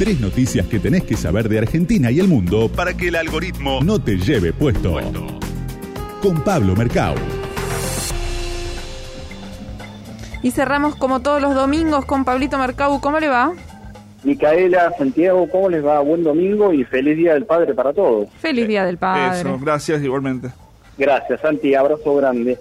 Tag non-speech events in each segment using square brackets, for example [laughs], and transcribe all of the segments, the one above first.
Tres noticias que tenés que saber de Argentina y el mundo para que el algoritmo no te lleve puesto. Con Pablo Mercado. Y cerramos como todos los domingos con Pablito Mercado. ¿Cómo le va? Micaela, Santiago, ¿cómo les va? Buen domingo y feliz Día del Padre para todos. Feliz Día del Padre. Eso, gracias igualmente. Gracias, Santi, abrazo grande.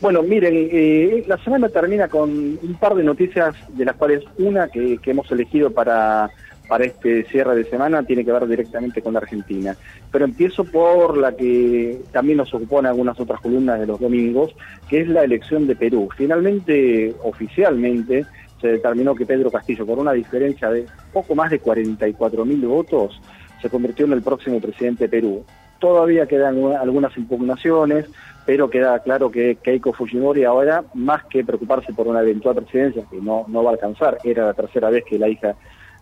Bueno, miren, eh, la semana termina con un par de noticias, de las cuales una que, que hemos elegido para, para este cierre de semana tiene que ver directamente con la Argentina. Pero empiezo por la que también nos ocupó en algunas otras columnas de los domingos, que es la elección de Perú. Finalmente, oficialmente, se determinó que Pedro Castillo, por una diferencia de poco más de 44 mil votos, se convirtió en el próximo presidente de Perú. Todavía quedan algunas impugnaciones, pero queda claro que Keiko Fujimori ahora, más que preocuparse por una eventual presidencia, que no, no va a alcanzar, era la tercera vez que la hija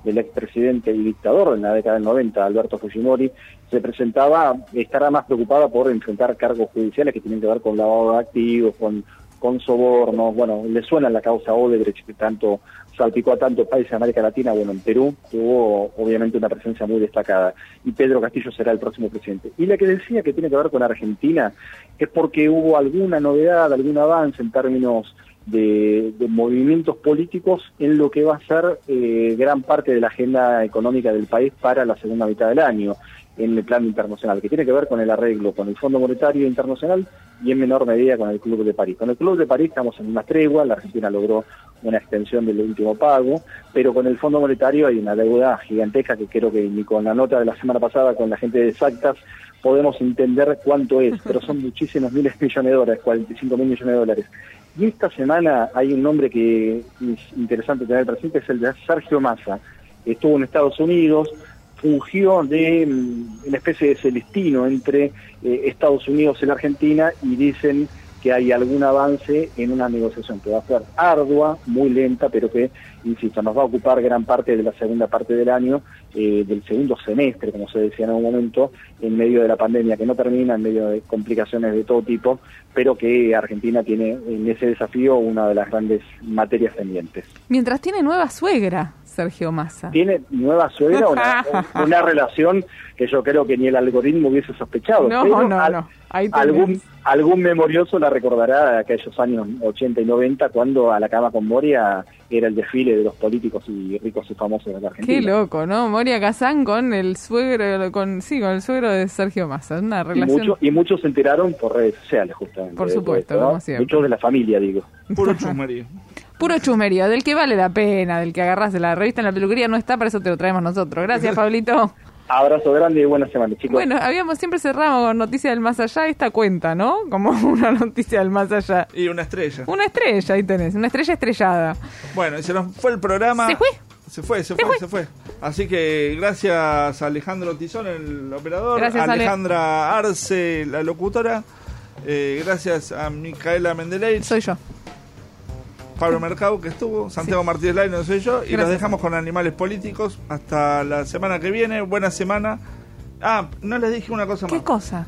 del expresidente y dictador en la década del 90, Alberto Fujimori, se presentaba, estará más preocupada por enfrentar cargos judiciales que tienen que ver con lavado de activos, con con sobornos, bueno, le suena la causa Odebrecht que tanto salpicó a tantos países de América Latina, bueno, en Perú tuvo obviamente una presencia muy destacada. Y Pedro Castillo será el próximo presidente. Y la que decía que tiene que ver con Argentina es porque hubo alguna novedad, algún avance en términos de, movimientos políticos en lo que va a ser eh, gran parte de la agenda económica del país para la segunda mitad del año en el plano internacional, que tiene que ver con el arreglo con el Fondo Monetario Internacional y en menor medida con el Club de París. Con el Club de París estamos en una tregua, la Argentina logró una extensión del último pago, pero con el Fondo Monetario hay una deuda gigantesca que creo que ni con la nota de la semana pasada con la gente de Exactas podemos entender cuánto es, pero son muchísimos miles de millones de dólares, 45 mil millones de dólares. Y esta semana hay un nombre que es interesante tener presente, es el de Sergio Massa. Estuvo en Estados Unidos, fungió de mm, una especie de celestino entre eh, Estados Unidos y la Argentina y dicen que hay algún avance en una negociación que va a ser ardua, muy lenta, pero que, insisto, nos va a ocupar gran parte de la segunda parte del año, eh, del segundo semestre, como se decía en algún momento, en medio de la pandemia que no termina, en medio de complicaciones de todo tipo, pero que Argentina tiene en ese desafío una de las grandes materias pendientes. Mientras tiene nueva suegra. Sergio Massa. Tiene nueva suegra, una, [laughs] una relación que yo creo que ni el algoritmo hubiese sospechado. No, no, no. algún, algún memorioso la recordará de aquellos años 80 y 90 cuando a la cama con Moria era el desfile de los políticos y ricos y famosos de la Argentina. Qué loco, ¿no? Moria Kazán con el suegro, con sí, con el suegro de Sergio Massa, una relación. Y, muchos se enteraron por redes sociales, justamente. Por supuesto, como siempre. Muchos de la familia, digo. Puro chusmerío. Puro chusmerío, del que vale la pena, del que agarras de la revista en la peluquería no está, para eso te lo traemos nosotros. Gracias, [laughs] Pablito. Abrazo grande y buena semana, chicos. Bueno, habíamos siempre cerrado con Noticias del Más Allá esta cuenta, ¿no? Como [laughs] una noticia del Más Allá. Y una estrella. Una estrella, ahí tenés, una estrella estrellada. Bueno, y se nos fue el programa. ¿Se fue? Se fue, se, fue, se fue. Así que gracias a Alejandro Tizón, el operador. Gracias, Alejandra Arce, la locutora. Eh, gracias a Micaela Mendeley. Soy yo. Pablo Mercado, que estuvo, Santiago Martínez Lai, no soy yo, y los dejamos con animales políticos hasta la semana que viene. Buena semana. Ah, no les dije una cosa más. ¿Qué cosa?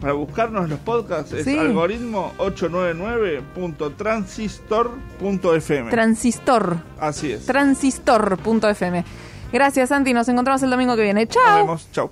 Para buscarnos los podcasts es algoritmo 899.transistor.fm. Transistor. Así es. Transistor.fm. Gracias, Santi. Nos encontramos el domingo que viene. Chao. Nos vemos. Chao.